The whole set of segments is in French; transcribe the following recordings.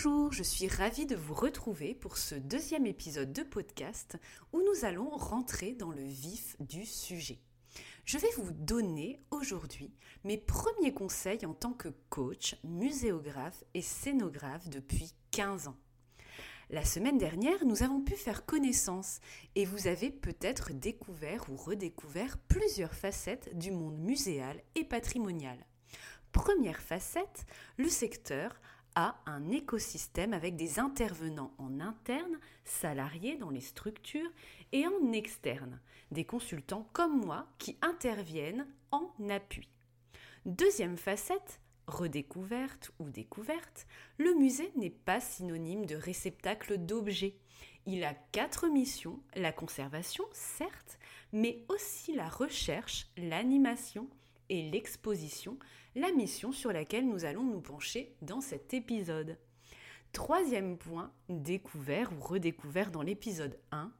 Bonjour, je suis ravie de vous retrouver pour ce deuxième épisode de podcast où nous allons rentrer dans le vif du sujet. Je vais vous donner aujourd'hui mes premiers conseils en tant que coach, muséographe et scénographe depuis 15 ans. La semaine dernière, nous avons pu faire connaissance et vous avez peut-être découvert ou redécouvert plusieurs facettes du monde muséal et patrimonial. Première facette, le secteur un écosystème avec des intervenants en interne, salariés dans les structures, et en externe, des consultants comme moi qui interviennent en appui. Deuxième facette, redécouverte ou découverte, le musée n'est pas synonyme de réceptacle d'objets. Il a quatre missions, la conservation, certes, mais aussi la recherche, l'animation et l'exposition, la mission sur laquelle nous allons nous pencher dans cet épisode. Troisième point, découvert ou redécouvert dans l'épisode 1,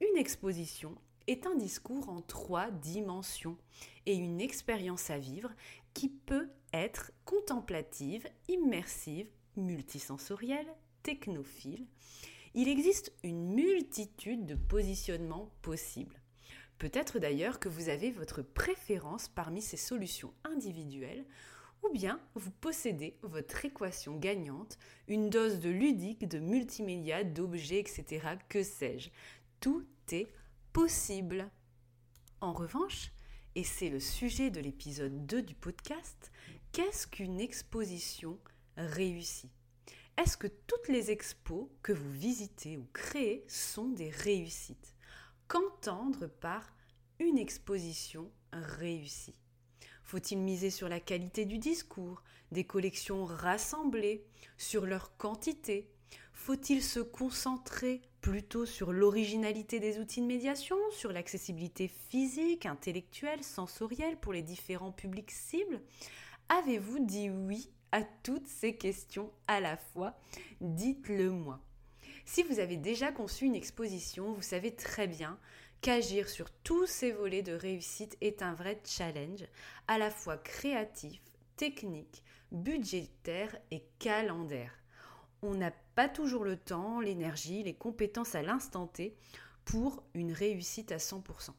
une exposition est un discours en trois dimensions et une expérience à vivre qui peut être contemplative, immersive, multisensorielle, technophile. Il existe une multitude de positionnements possibles. Peut-être d'ailleurs que vous avez votre préférence parmi ces solutions individuelles ou bien vous possédez votre équation gagnante, une dose de ludique, de multimédia, d'objets, etc. Que sais-je Tout est possible. En revanche, et c'est le sujet de l'épisode 2 du podcast, qu'est-ce qu'une exposition réussie? Est-ce que toutes les expos que vous visitez ou créez sont des réussites? Qu'entendre par une exposition réussie. Faut-il miser sur la qualité du discours, des collections rassemblées, sur leur quantité? Faut-il se concentrer plutôt sur l'originalité des outils de médiation, sur l'accessibilité physique, intellectuelle, sensorielle pour les différents publics cibles? Avez-vous dit oui à toutes ces questions à la fois? Dites-le moi. Si vous avez déjà conçu une exposition, vous savez très bien qu'agir sur tous ces volets de réussite est un vrai challenge, à la fois créatif, technique, budgétaire et calendaire. On n'a pas toujours le temps, l'énergie, les compétences à l'instant T pour une réussite à 100%.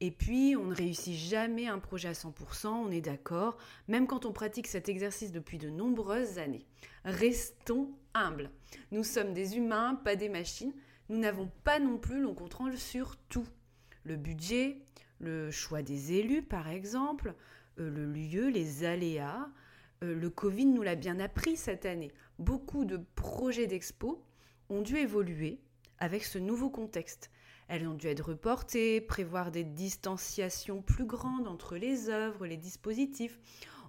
Et puis, on ne réussit jamais un projet à 100%, on est d'accord, même quand on pratique cet exercice depuis de nombreuses années. Restons humbles. Nous sommes des humains, pas des machines. Nous n'avons pas non plus le contrôle sur tout. Le budget, le choix des élus, par exemple, euh, le lieu, les aléas. Euh, le Covid nous l'a bien appris cette année. Beaucoup de projets d'expo ont dû évoluer avec ce nouveau contexte. Elles ont dû être reportées, prévoir des distanciations plus grandes entre les œuvres, les dispositifs.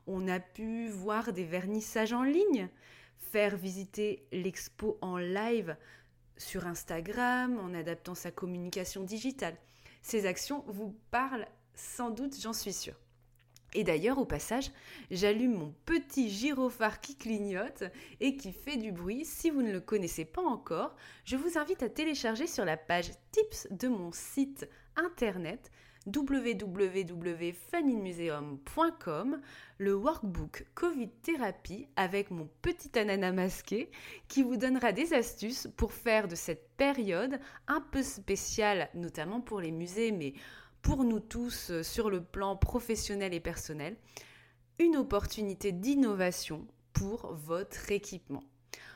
On a pu voir des vernissages en ligne, faire visiter l'expo en live sur Instagram, en adaptant sa communication digitale. Ces actions vous parlent sans doute, j'en suis sûre. Et d'ailleurs, au passage, j'allume mon petit gyrophare qui clignote et qui fait du bruit. Si vous ne le connaissez pas encore, je vous invite à télécharger sur la page tips de mon site internet www.funinmuseum.com le workbook Covid Thérapie avec mon petit ananas masqué qui vous donnera des astuces pour faire de cette période un peu spéciale, notamment pour les musées, mais pour nous tous euh, sur le plan professionnel et personnel, une opportunité d'innovation pour votre équipement.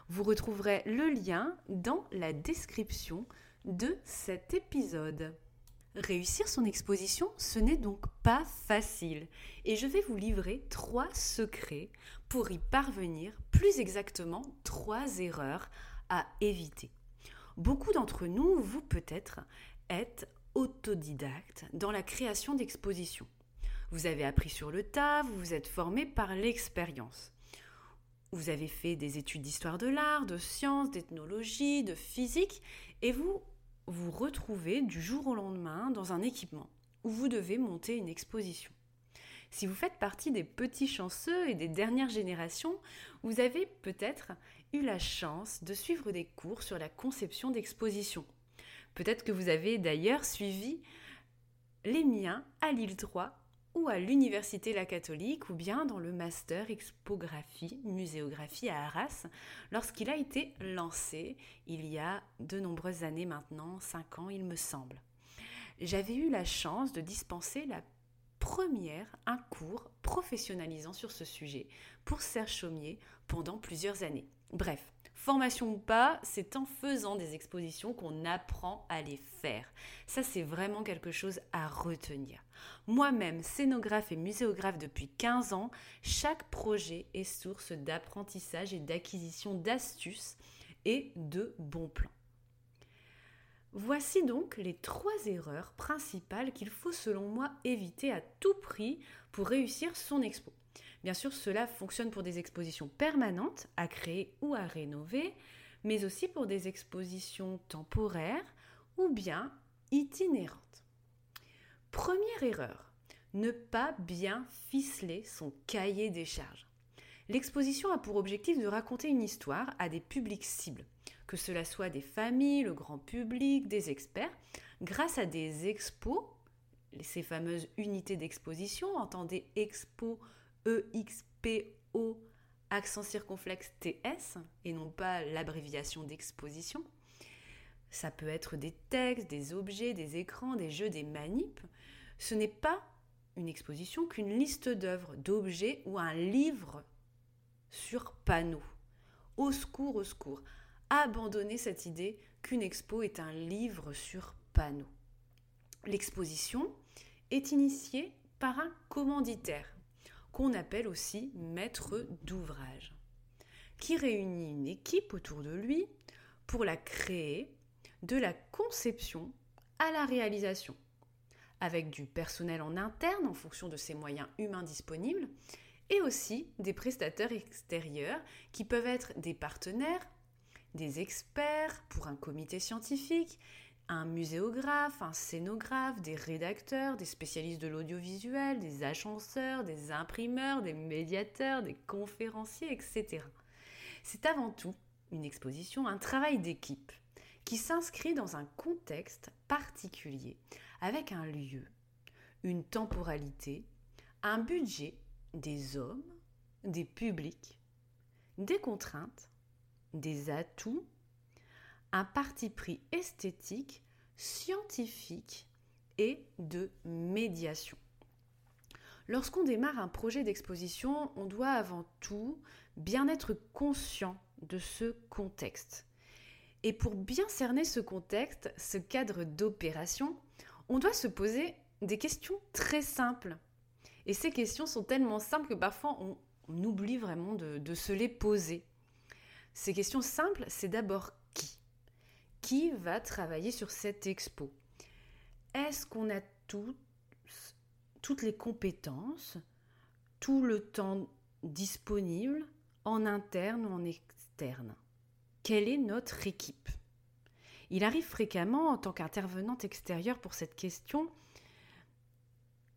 Vous retrouverez le lien dans la description de cet épisode. Réussir son exposition, ce n'est donc pas facile. Et je vais vous livrer trois secrets pour y parvenir, plus exactement trois erreurs à éviter. Beaucoup d'entre nous, vous peut-être, êtes autodidacte dans la création d'expositions. Vous avez appris sur le tas, vous vous êtes formé par l'expérience. Vous avez fait des études d'histoire de l'art, de sciences, d'ethnologie, de physique, et vous vous retrouvez du jour au lendemain dans un équipement où vous devez monter une exposition. Si vous faites partie des petits chanceux et des dernières générations, vous avez peut-être eu la chance de suivre des cours sur la conception d'exposition. Peut-être que vous avez d'ailleurs suivi les miens à Lille 3 ou à l'Université La Catholique ou bien dans le master expographie, muséographie à Arras lorsqu'il a été lancé il y a de nombreuses années maintenant, cinq ans il me semble. J'avais eu la chance de dispenser la première un cours professionnalisant sur ce sujet pour Serge Chaumier pendant plusieurs années. Bref, Formation ou pas, c'est en faisant des expositions qu'on apprend à les faire. Ça, c'est vraiment quelque chose à retenir. Moi-même, scénographe et muséographe depuis 15 ans, chaque projet est source d'apprentissage et d'acquisition d'astuces et de bons plans. Voici donc les trois erreurs principales qu'il faut selon moi éviter à tout prix pour réussir son expo. Bien sûr, cela fonctionne pour des expositions permanentes à créer ou à rénover, mais aussi pour des expositions temporaires ou bien itinérantes. Première erreur, ne pas bien ficeler son cahier des charges. L'exposition a pour objectif de raconter une histoire à des publics cibles, que cela soit des familles, le grand public, des experts, grâce à des expos, ces fameuses unités d'exposition, entendez expo EXPO accent circonflexe TS et non pas l'abréviation d'exposition. Ça peut être des textes, des objets, des écrans, des jeux, des manips. Ce n'est pas une exposition qu'une liste d'œuvres, d'objets ou un livre sur panneau. Au secours, au secours. Abandonnez cette idée qu'une expo est un livre sur panneau. L'exposition est initiée par un commanditaire qu'on appelle aussi maître d'ouvrage, qui réunit une équipe autour de lui pour la créer de la conception à la réalisation, avec du personnel en interne en fonction de ses moyens humains disponibles, et aussi des prestataires extérieurs qui peuvent être des partenaires, des experts pour un comité scientifique, un muséographe, un scénographe, des rédacteurs, des spécialistes de l'audiovisuel, des agenceurs, des imprimeurs, des médiateurs, des conférenciers, etc. C'est avant tout une exposition, un travail d'équipe qui s'inscrit dans un contexte particulier, avec un lieu, une temporalité, un budget, des hommes, des publics, des contraintes, des atouts un parti pris esthétique, scientifique et de médiation. Lorsqu'on démarre un projet d'exposition, on doit avant tout bien être conscient de ce contexte. Et pour bien cerner ce contexte, ce cadre d'opération, on doit se poser des questions très simples. Et ces questions sont tellement simples que parfois on, oublie vraiment de, de se les poser. Ces questions simples, c'est d'abord qui va travailler sur cette expo. Est-ce qu'on a toutes les compétences, tout le temps disponible en interne ou en externe? Quelle est notre équipe? Il arrive fréquemment en tant qu'intervenante extérieure pour cette question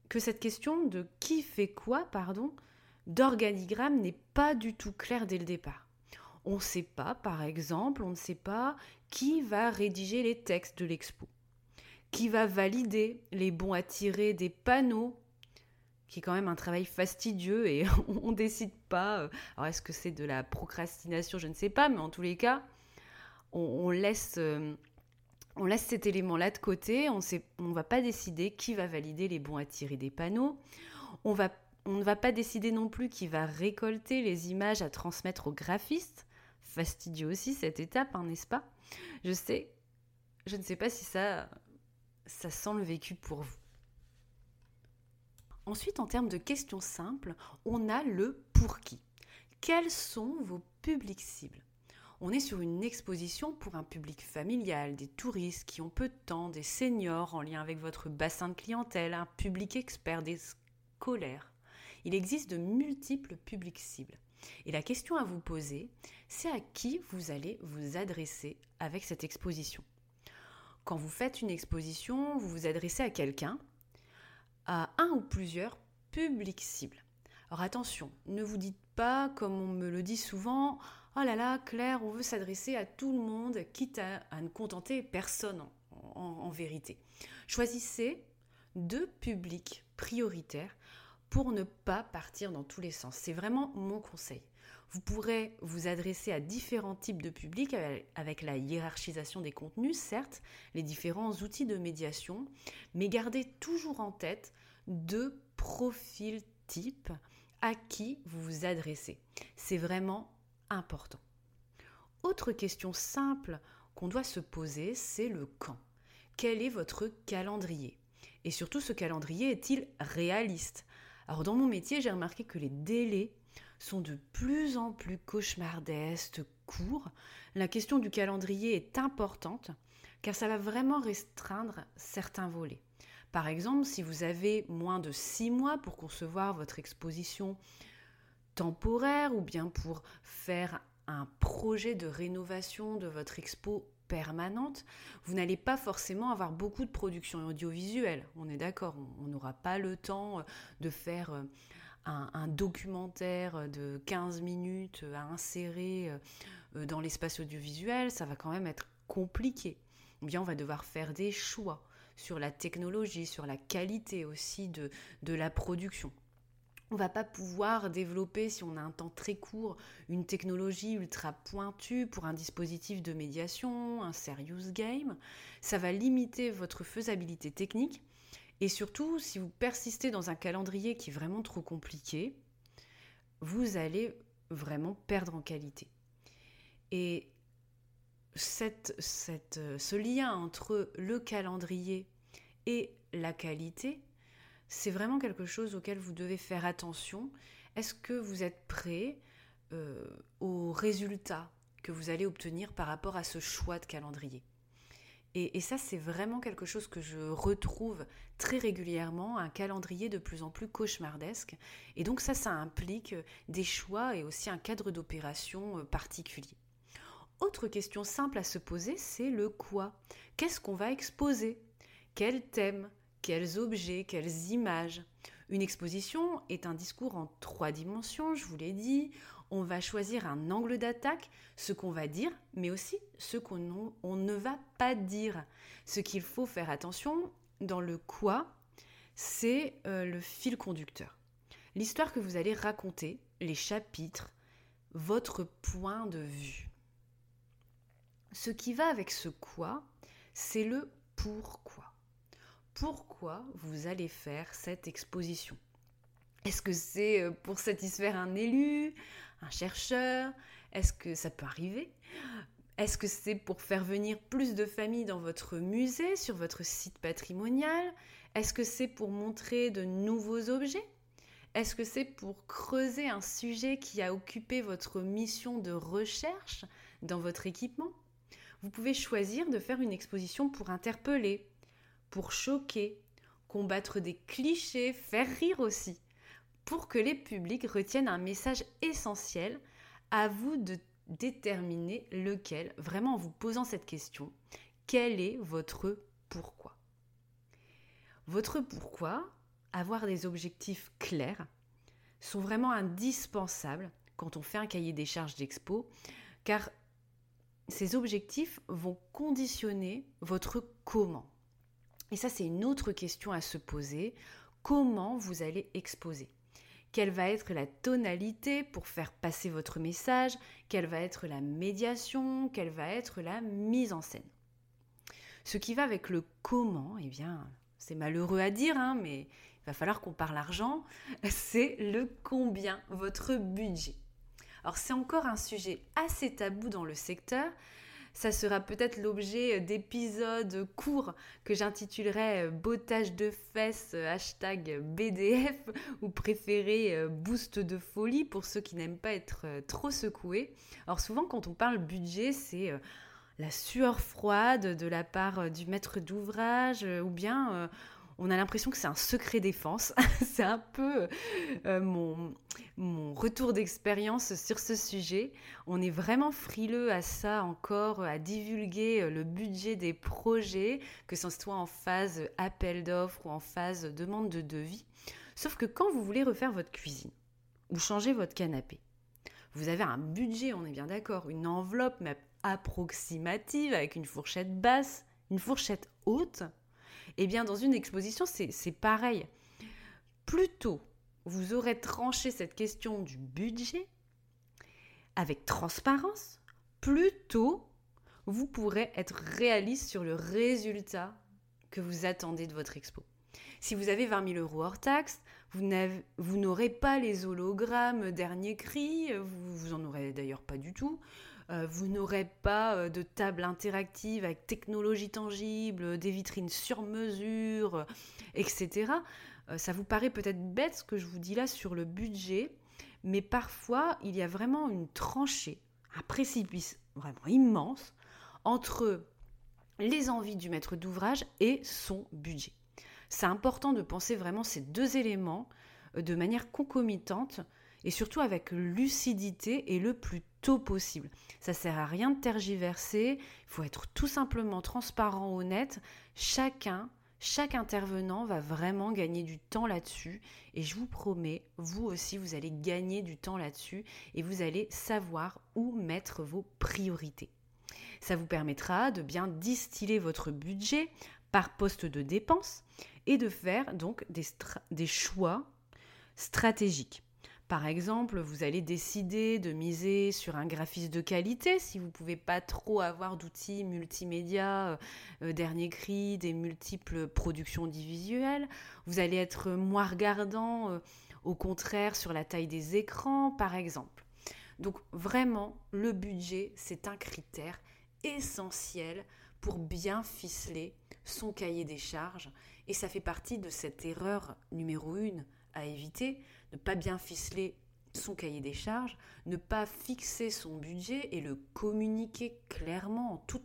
que cette question de qui fait quoi, pardon, d'organigramme n'est pas du tout claire dès le départ. On ne sait pas, par exemple, on ne sait pas qui va rédiger les textes de l'expo, qui va valider les bons à tirer des panneaux, qui est quand même un travail fastidieux et on ne décide pas. Euh, alors est-ce que c'est de la procrastination Je ne sais pas, mais en tous les cas, on, laisse... Euh, laisse cet élément-là de côté, on ne va pas décider qui va valider les bons à tirer des panneaux, on, ne va pas décider non plus qui va récolter les images à transmettre au graphiste, fastidieux aussi cette étape, hein, n'est-ce pas? Je sais, je ne sais pas si ça ça sent le vécu pour vous. Ensuite, en termes de questions simples, on a le pour qui. Quels sont vos publics cibles? On est sur une exposition pour un public familial, des touristes qui ont peu de temps, des seniors en lien avec votre bassin de clientèle, un public expert, des scolaires. Il existe de multiples publics cibles. Et la question à vous poser, c'est à qui vous allez vous adresser avec cette exposition. Quand vous faites une exposition, vous vous adressez à quelqu'un, à un ou plusieurs publics cibles. Alors attention, ne vous dites pas, comme on me le dit souvent, oh là là, Claire, on veut s'adresser à tout le monde, quitte à, ne contenter personne en, vérité. Choisissez deux publics prioritaires pour ne pas partir dans tous les sens. C'est vraiment mon conseil. Vous pourrez vous adresser à différents types de publics avec la hiérarchisation des contenus, certes, les différents outils de médiation, mais gardez toujours en tête deux profils types à qui vous vous adressez. C'est vraiment important. Autre question simple qu'on doit se poser, c'est le quand. Quel est votre calendrier? Et surtout, ce calendrier est-il réaliste? Alors, dans mon métier, j'ai remarqué que les délais sont de plus en plus cauchemardesques, courts. La question du calendrier est importante car ça va vraiment restreindre certains volets. Par exemple, si vous avez moins de six mois pour concevoir votre exposition temporaire ou bien pour faire un projet de rénovation de votre expo permanente, vous n'allez pas forcément avoir beaucoup de production audiovisuelle. On est d'accord, on n'aura pas le temps euh, de faire euh, un, documentaire de 15 minutes à insérer euh, dans l'espace audiovisuel, ça va quand même être compliqué. Bien on va devoir faire des choix sur la technologie, sur la qualité aussi de, de la production. On va pas pouvoir développer, si on a un temps très court, une technologie ultra pointue pour un dispositif de médiation, un serious game. Ça va limiter votre faisabilité technique. Et surtout, si vous persistez dans un calendrier qui est vraiment trop compliqué, vous allez vraiment perdre en qualité. Et cette, ce lien entre le calendrier et la qualité, c'est vraiment quelque chose auquel vous devez faire attention. Est-ce que vous êtes prêt euh, aux résultats que vous allez obtenir par rapport à ce choix de calendrier? Et, ça, c'est vraiment quelque chose que je retrouve très régulièrement, un calendrier de plus en plus cauchemardesque. Et donc ça, ça implique des choix et aussi un cadre d'opération euh, particulier. Autre question simple à se poser, c'est le quoi. Qu'est-ce qu'on va exposer? Quel thème quels objets, quelles images? Une exposition est un discours en trois dimensions, je vous l'ai dit. On va choisir un angle d'attaque, ce qu'on va dire, mais aussi ce qu'on ne va pas dire. Ce qu'il faut faire attention dans le quoi, c'est euh, le fil conducteur. L'histoire que vous allez raconter, les chapitres, votre point de vue. Ce qui va avec ce quoi, c'est le pourquoi pourquoi vous allez faire cette exposition? Est-ce que c'est euh, pour satisfaire un élu, un chercheur? Est-ce que ça peut arriver? Est-ce que c'est pour faire venir plus de familles dans votre musée, sur votre site patrimonial? Est-ce que c'est pour montrer de nouveaux objets? Est-ce que c'est pour creuser un sujet qui a occupé votre mission de recherche dans votre équipement? Vous pouvez choisir de faire une exposition pour interpeller, pour choquer, combattre des clichés, faire rire aussi, pour que les publics retiennent un message essentiel, à vous de déterminer lequel, vraiment en vous posant cette question, quel est votre pourquoi? Votre pourquoi, avoir des objectifs clairs, sont vraiment indispensables quand on fait un cahier des charges d'expo, car ces objectifs vont conditionner votre comment. Et ça, c'est une autre question à se poser. Comment vous allez exposer? Quelle va être la tonalité pour faire passer votre message? Quelle va être la médiation? Quelle va être la mise en scène? Ce qui va avec le comment, eh bien, c'est malheureux à dire, hein, mais il va falloir qu'on parle argent, c'est le combien, votre budget. Alors c'est encore un sujet assez tabou dans le secteur, Ça sera peut-être l'objet d'épisodes courts que j'intitulerai Bottage de fesses, hashtag BDF, ou préféré Boost de folie pour ceux qui n'aiment pas être trop secoués. Alors souvent quand on parle budget, c'est la sueur froide de la part du maître d'ouvrage, ou bien on a l'impression que c'est un secret défense. c'est un peu euh, mon, retour d'expérience sur ce sujet. On est vraiment frileux à ça encore, à divulguer euh, le budget des projets, que ce soit en phase appel d'offres ou en phase demande de devis. Sauf que quand vous voulez refaire votre cuisine ou changer votre canapé, vous avez un budget, on est bien d'accord, une enveloppe approximative avec une fourchette basse, une fourchette haute eh bien, dans une exposition, c'est pareil. Plus tôt vous aurez tranché cette question du budget avec transparence, plus tôt vous pourrez être réaliste sur le résultat que vous attendez de votre expo. Si vous avez 20 000 euros hors taxe, vous n'aurez pas les hologrammes dernier cri, vous, vous en aurez d'ailleurs pas du tout. Euh, vous n'aurez pas euh, de table interactive avec technologie tangible, des vitrines sur mesure, euh, etc. ça vous paraît peut-être bête ce que je vous dis là sur le budget, mais parfois il y a vraiment une tranchée, un précipice vraiment immense entre les envies du maître d'ouvrage et son budget. C'est important de penser vraiment ces deux éléments de manière concomitante et surtout avec lucidité et le plus tôt possible. Ça sert à rien de tergiverser, il faut être tout simplement transparent, honnête. Chacun, chaque intervenant va vraiment gagner du temps là-dessus et je vous promets, vous aussi, vous allez gagner du temps là-dessus et vous allez savoir où mettre vos priorités. Ça vous permettra de bien distiller votre budget par poste de dépense et de faire donc des, des choix stratégiques. Par exemple, vous allez décider de miser sur un graphiste de qualité si vous ne pouvez pas trop avoir d'outils multimédia, euh, euh, dernier cri, des multiples productions visuelles. Vous allez être moins regardant, euh, au contraire, sur la taille des écrans, par exemple. Donc vraiment, le budget, c'est un critère essentiel pour bien ficeler son cahier des charges. Et ça fait partie de cette erreur numéro une à éviter, ne pas bien ficeler son cahier des charges, ne pas fixer son budget et le communiquer clairement en toute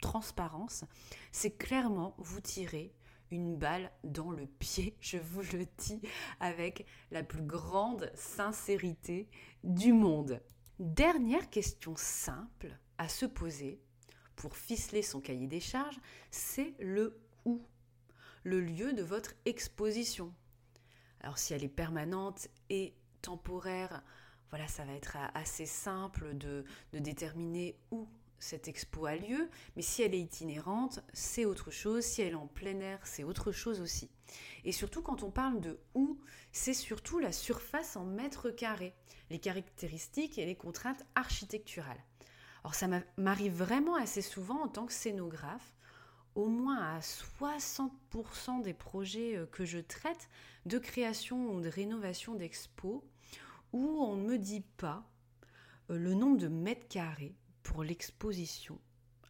transparence, c'est clairement vous tirer une balle dans le pied, je vous le dis avec la plus grande sincérité du monde. Dernière question simple à se poser pour ficeler son cahier des charges, c'est le où, le lieu de votre exposition. Alors si elle est permanente et temporaire, voilà, ça va être assez simple de, déterminer où cette expo a lieu, mais si elle est itinérante, c'est autre chose, si elle est en plein air, c'est autre chose aussi. Et surtout quand on parle de où, c'est surtout la surface en mètres carrés, les caractéristiques et les contraintes architecturales. Alors ça m'arrive vraiment assez souvent en tant que scénographe au moins à 60% des projets euh, que je traite de création ou de rénovation d'expos où on ne me dit pas euh, le nombre de mètres carrés pour l'exposition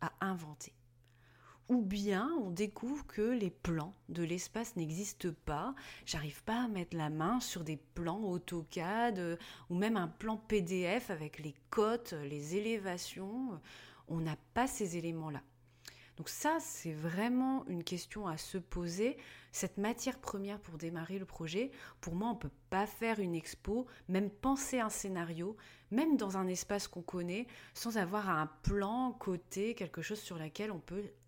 à inventer. Ou bien on découvre que les plans de l'espace n'existent pas, j'arrive pas à mettre la main sur des plans AutoCAD euh, ou même un plan PDF avec les cotes, les élévations, on n'a pas ces éléments-là. Donc ça, c'est vraiment une question à se poser. Cette matière première pour démarrer le projet, pour moi, on ne peut pas faire une expo, même penser un scénario, même dans un espace qu'on connaît, sans avoir un plan côté, quelque chose sur,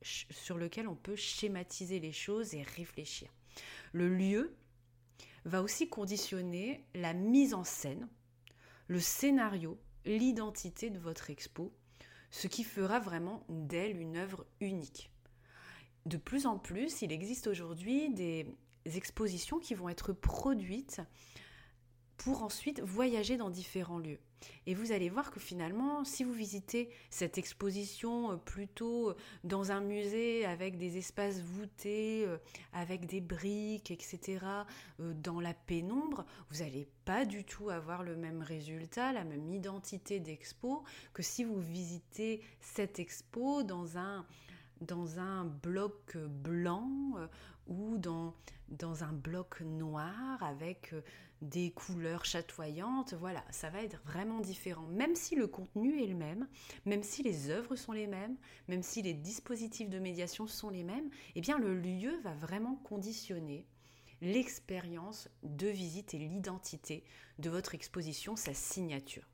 sur lequel on peut schématiser les choses et réfléchir. Le lieu va aussi conditionner la mise en scène, le scénario, l'identité de votre expo ce qui fera vraiment d'elle une œuvre unique. De plus en plus, il existe aujourd'hui des expositions qui vont être produites pour ensuite voyager dans différents lieux. Et vous allez voir que finalement, si vous visitez cette exposition euh, plutôt euh, dans un musée avec des espaces voûtés, euh, avec des briques, etc., dans la pénombre, vous n'allez pas du tout avoir le même résultat, la même identité d'expo que si vous visitez cette expo dans un, dans un bloc blanc ou dans, dans un bloc noir avec des couleurs chatoyantes, voilà, ça va être vraiment différent. Même si le contenu est le même, même si les œuvres sont les mêmes, même si les dispositifs de médiation sont les mêmes, eh bien le lieu va vraiment conditionner l'expérience de visite et l'identité de votre exposition, sa signature.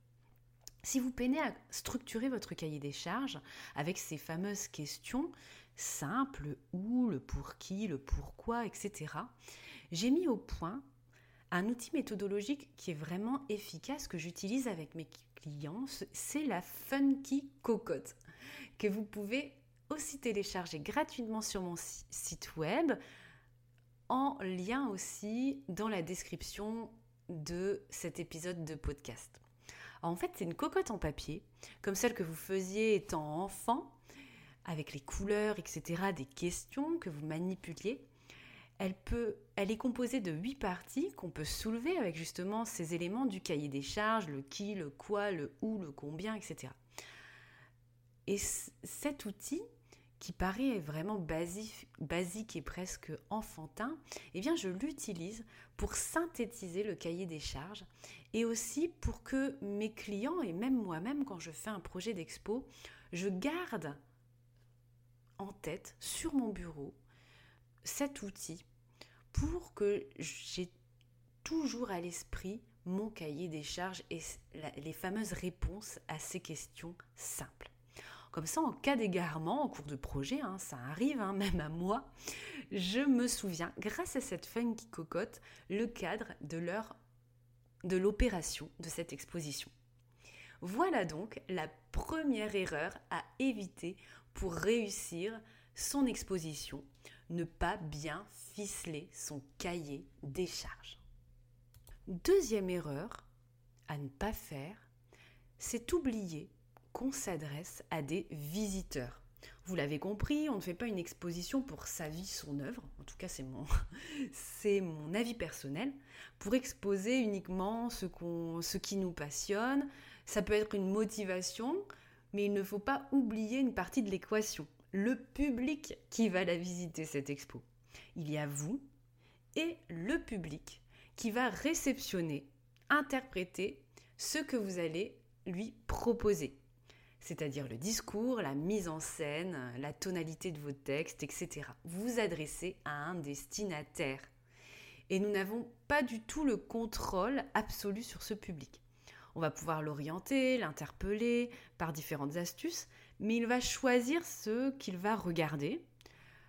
Si vous peinez à structurer votre cahier des charges avec ces fameuses questions simples, où, le pour qui, le pourquoi, etc., j'ai mis au point un outil méthodologique qui est vraiment efficace que j'utilise avec mes clients, c'est la Funky Cocotte, que vous pouvez aussi télécharger gratuitement sur mon site web, en lien aussi dans la description de cet épisode de podcast. en fait, c'est une cocotte en papier, comme celle que vous faisiez étant enfant, avec les couleurs, etc., des questions que vous manipuliez elle, est composée de huit parties qu'on peut soulever avec justement ces éléments du cahier des charges, le qui, le quoi, le où, le combien, etc. Et cet outil, qui paraît vraiment basique, basique et presque enfantin, eh bien je l'utilise pour synthétiser le cahier des charges et aussi pour que mes clients et même moi-même quand je fais un projet d'expo, je garde en tête sur mon bureau cet outil pour que j'ai toujours à l'esprit mon cahier des charges et les fameuses réponses à ces questions simples. Comme ça, en cas d'égarement en cours de projet, hein, ça arrive hein, même à moi, je me souviens, grâce à cette funky cocotte, le cadre de leur de l'opération de cette exposition. Voilà donc la première erreur à éviter pour réussir son exposition, ne pas bien ficeler son cahier des charges. Deuxième erreur à ne pas faire, c'est oublier qu'on s'adresse à des visiteurs. Vous l'avez compris, on ne fait pas une exposition pour sa vie, son œuvre, en tout cas c'est mon, c'est mon avis personnel, pour exposer uniquement ce, qu'on, ce qui nous passionne. Ça peut être une motivation, mais il ne faut pas oublier une partie de l'équation le public qui va la visiter, cette expo. Il y a vous et le public qui va réceptionner, interpréter ce que vous allez lui proposer. C'est-à-dire le discours, la mise en scène, la tonalité de vos textes, etc. Vous adressez à un destinataire. Et nous n'avons pas du tout le contrôle absolu sur ce public. On va pouvoir l'orienter, l'interpeller par différentes astuces, mais il va choisir ce qu'il va regarder.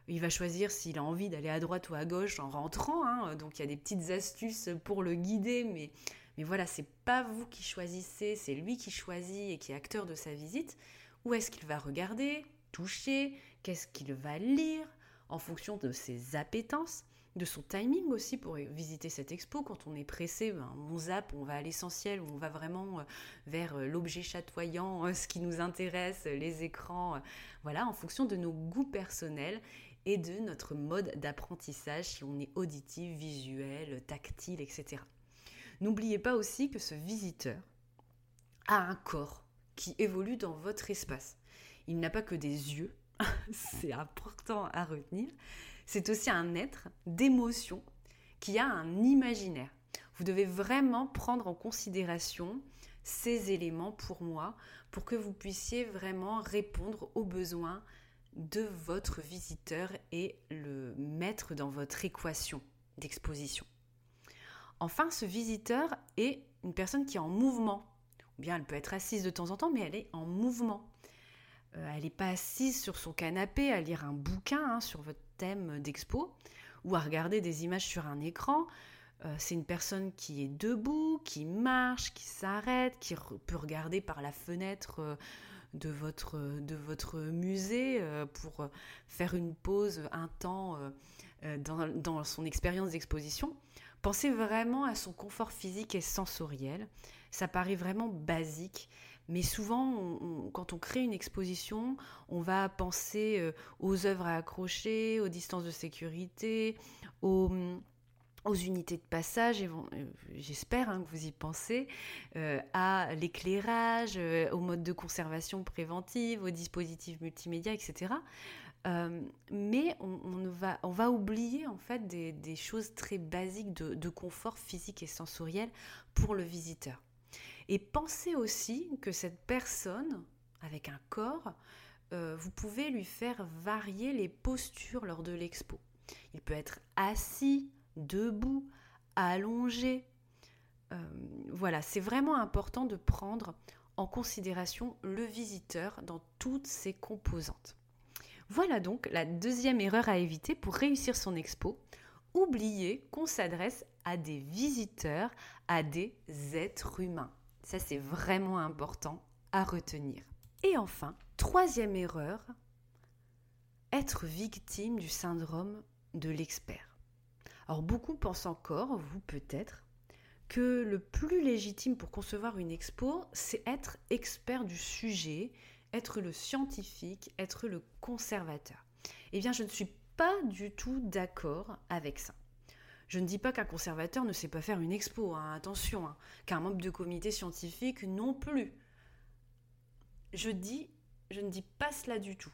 Il va choisir s'il a envie d'aller à droite ou à gauche en rentrant. Hein. Donc il y a des petites astuces pour le guider, mais, mais voilà, c'est pas vous qui choisissez, c'est lui qui choisit et qui est acteur de sa visite. Où est-ce qu'il va regarder, toucher, qu'est-ce qu'il va lire en fonction de ses appétences? De son timing aussi pour visiter cette expo. Quand on est pressé, ben, on zappe, on va à l'essentiel, on va vraiment euh, vers euh, l'objet chatoyant, euh, ce qui nous intéresse, les écrans, voilà, en fonction de nos goûts personnels et de notre mode d'apprentissage, si on est auditif, visuel, tactile, etc. N'oubliez pas aussi que ce visiteur a un corps qui évolue dans votre espace. Il n'a pas que des yeux, c'est important à retenir, c'est aussi un être d'émotion qui a un imaginaire. Vous devez vraiment prendre en considération ces éléments pour moi, pour que vous puissiez vraiment répondre aux besoins de votre visiteur et le mettre dans votre équation d'exposition. Enfin, ce visiteur est une personne qui est en mouvement. Ou bien elle peut être assise de temps en temps, mais elle est en mouvement. Euh, elle n'est pas assise sur son canapé à lire un bouquin hein, sur votre thème d'expo ou à regarder des images sur un écran. Euh, c'est une personne qui est debout, qui marche, qui s'arrête, qui peut regarder par la fenêtre euh, de, votre, de votre musée euh, pour faire une pause, un temps dans, dans son expérience d'exposition. Pensez vraiment à son confort physique et sensoriel. Ça paraît vraiment basique, mais souvent, quand on crée une exposition, on va penser euh, aux œuvres à accrocher, aux distances de sécurité, aux, unités de passage, euh, j'espère hein, que vous y pensez, euh, à l'éclairage, au mode de conservation préventive, aux dispositifs multimédia, etc. mais on, va, on va oublier en fait des, choses très basiques de confort physique et sensoriel pour le visiteur. Et pensez aussi que cette personne, avec un corps, euh, vous pouvez lui faire varier les postures lors de l'expo. Il peut être assis, debout, allongé. Euh, voilà, c'est vraiment important de prendre en considération le visiteur dans toutes ses composantes. Voilà donc la deuxième erreur à éviter pour réussir son expo. Oubliez qu'on s'adresse à des visiteurs, à des êtres humains. Ça, c'est vraiment important à retenir. Et enfin, troisième erreur, être victime du syndrome de l'expert. Alors beaucoup pensent encore, vous peut-être, que le plus légitime pour concevoir une expo, c'est être expert du sujet, être le scientifique, être le conservateur. Eh bien, je ne suis pas du tout d'accord avec ça. Je ne dis pas qu'un conservateur ne sait pas faire une expo, hein, attention, hein, qu'un membre de comité scientifique non plus. Je dis, je ne dis pas cela du tout.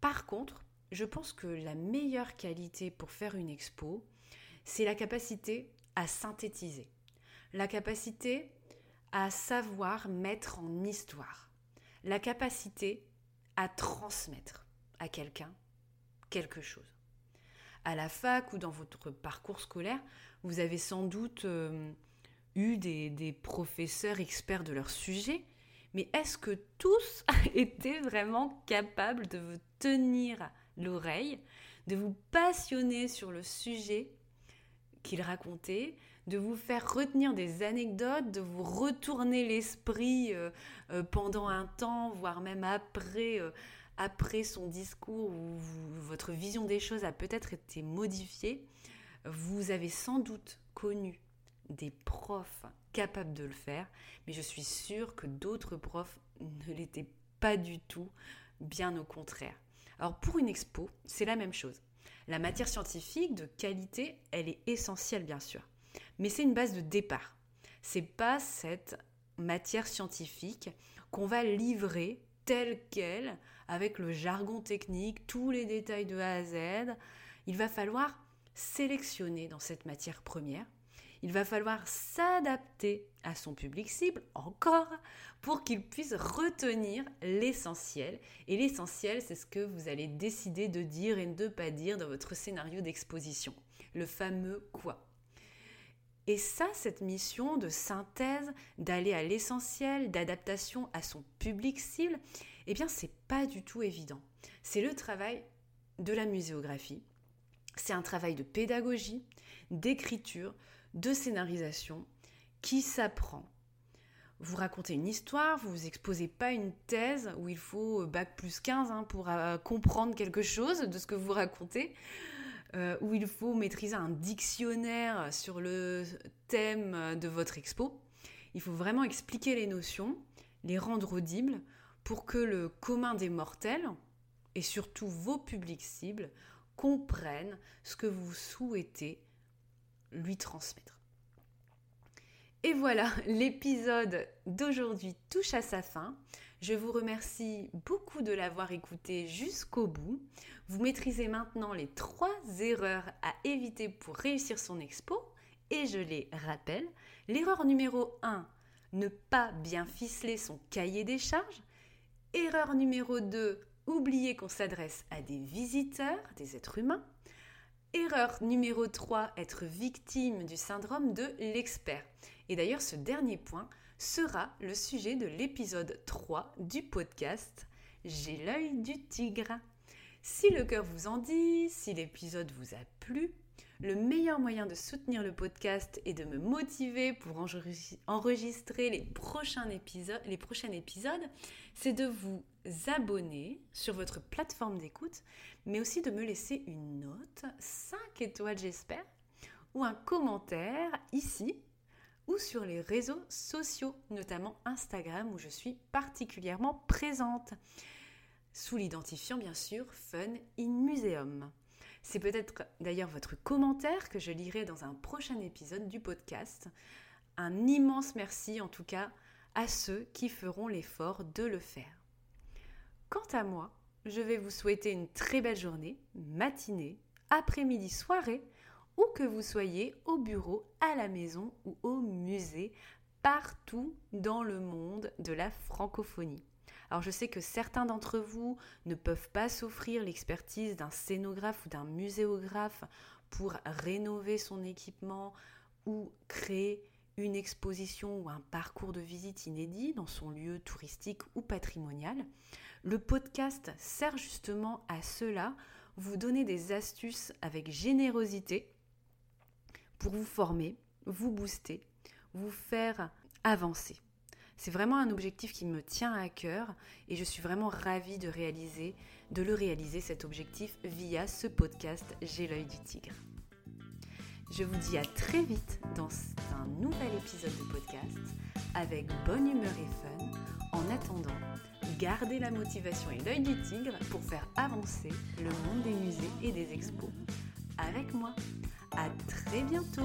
Par contre, je pense que la meilleure qualité pour faire une expo, c'est la capacité à synthétiser, la capacité à savoir mettre en histoire, la capacité à transmettre à quelqu'un quelque chose à la fac ou dans votre parcours scolaire, vous avez sans doute euh, eu des, professeurs experts de leur sujet, mais est-ce que tous étaient vraiment capables de vous tenir l'oreille, de vous passionner sur le sujet qu'ils racontaient, de vous faire retenir des anecdotes, de vous retourner l'esprit euh, euh, pendant un temps, voire même après après son discours votre vision des choses a peut-être été modifiée, vous avez sans doute connu des profs capables de le faire, mais je suis sûre que d'autres profs ne l'étaient pas du tout, bien au contraire. Alors pour une expo, c'est la même chose. La matière scientifique de qualité, elle est essentielle bien sûr, mais c'est une base de départ. C'est pas cette matière scientifique qu'on va livrer telle qu'elle avec le jargon technique, tous les détails de A à Z. Il va falloir sélectionner dans cette matière première. Il va falloir s'adapter à son public cible encore pour qu'il puisse retenir l'essentiel. Et l'essentiel, c'est ce que vous allez décider de dire et de ne pas dire dans votre scénario d'exposition. Le fameux quoi. Et ça, cette mission de synthèse, d'aller à l'essentiel, d'adaptation à son public cible, eh bien, c'est pas du tout évident. C'est le travail de la muséographie. C'est un travail de pédagogie, d'écriture, de scénarisation qui s'apprend. Vous racontez une histoire, vous vous exposez pas une thèse où il faut euh, bac plus 15 hein, pour euh, comprendre quelque chose de ce que vous racontez, euh, où il faut maîtriser un dictionnaire sur le thème de votre expo. Il faut vraiment expliquer les notions, les rendre audibles pour que le commun des mortels, et surtout vos publics cibles, comprennent ce que vous souhaitez lui transmettre. Et voilà, l'épisode d'aujourd'hui touche à sa fin. Je vous remercie beaucoup de l'avoir écouté jusqu'au bout. Vous maîtrisez maintenant les trois erreurs à éviter pour réussir son expo. Et je les rappelle. L'erreur numéro 1, ne pas bien ficeler son cahier des charges. Erreur numéro 2, oublier qu'on s'adresse à des visiteurs, des êtres humains. Erreur numéro 3, être victime du syndrome de l'expert. Et d'ailleurs, ce dernier point sera le sujet de l'épisode 3 du podcast J'ai l'œil du tigre. Si le cœur vous en dit, si l'épisode vous a plu, le meilleur moyen de soutenir le podcast et de me motiver pour enregistrer les prochains épisodes, c'est de vous abonner sur votre plateforme d'écoute, mais aussi de me laisser une note, 5 étoiles j'espère, ou un commentaire ici ou sur les réseaux sociaux, notamment Instagram où je suis particulièrement présente, sous l'identifiant bien sûr Fun in Museum. C'est peut-être d'ailleurs votre commentaire que je lirai dans un prochain épisode du podcast. Un immense merci en tout cas à ceux qui feront l'effort de le faire. Quant à moi, je vais vous souhaiter une très belle journée, matinée, après-midi, soirée, où que vous soyez au bureau, à la maison ou au musée, partout dans le monde de la francophonie. Alors je sais que certains d'entre vous ne peuvent pas s'offrir l'expertise d'un scénographe ou d'un muséographe pour rénover son équipement ou créer une exposition ou un parcours de visite inédit dans son lieu touristique ou patrimonial. Le podcast sert justement à cela, vous donner des astuces avec générosité pour vous former, vous booster, vous faire avancer. C'est vraiment un objectif qui me tient à cœur et je suis vraiment ravie de réaliser, de le réaliser cet objectif via ce podcast J'ai l'œil du tigre. Je vous dis à très vite dans un nouvel épisode de podcast avec bonne humeur et fun. En attendant, gardez la motivation et l'œil du tigre pour faire avancer le monde des musées et des expos avec moi. À très bientôt.